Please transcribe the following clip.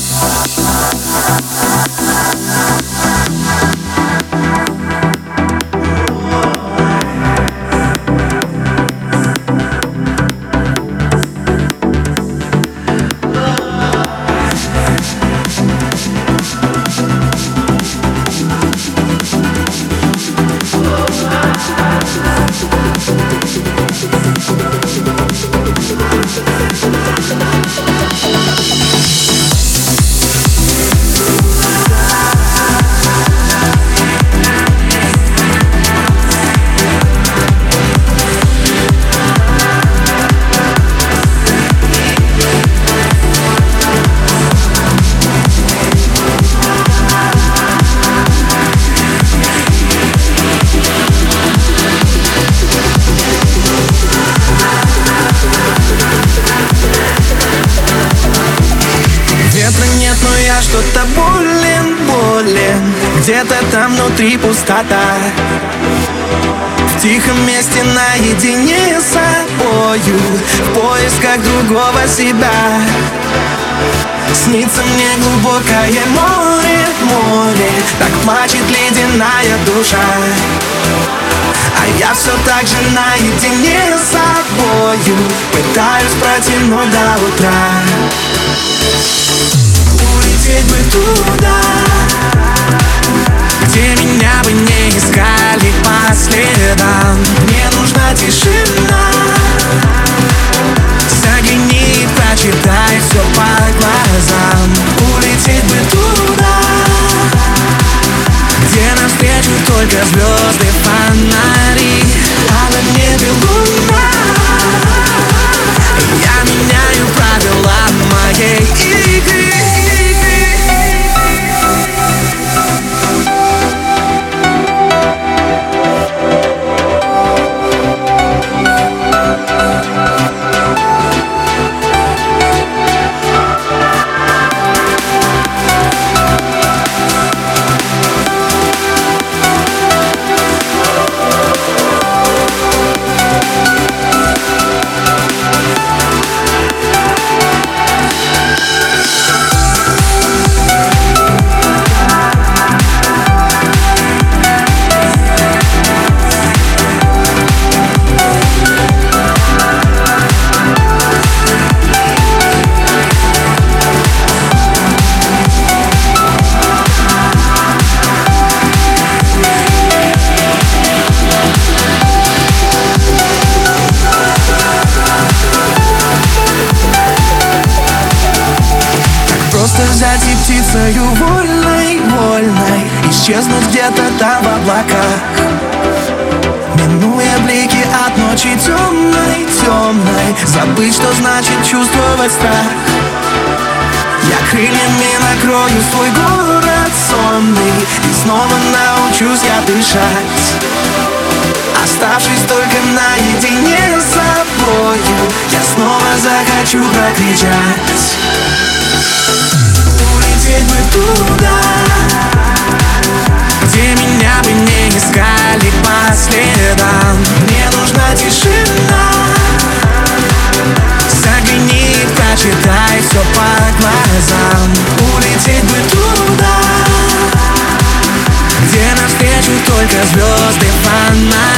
Yeah. Что-то болен, болен. Где-то там внутри пустота. В тихом месте наедине с собою В поисках другого себя. Снится мне глубокое море, море Так плачет ледяная душа. А я все так же наедине с собою Пытаюсь протянуть до утра улететь бы туда Где меня бы не искали по следам. Мне нужна тишина птицею вольной, вольной. Исчезнуть где-то там в облаках. Минуя блики от ночи темной, темной. Забыть, что значит чувствовать страх. Я крыльями накрою свой город сонный. И снова научусь я дышать. Оставшись только наедине с собою Я снова захочу прокричать ведьмы туда Где меня бы не искали по следам. Мне нужна тишина. Загляни и прочитай все по глазам. Улететь бы туда Где навстречу только звезды фонарь.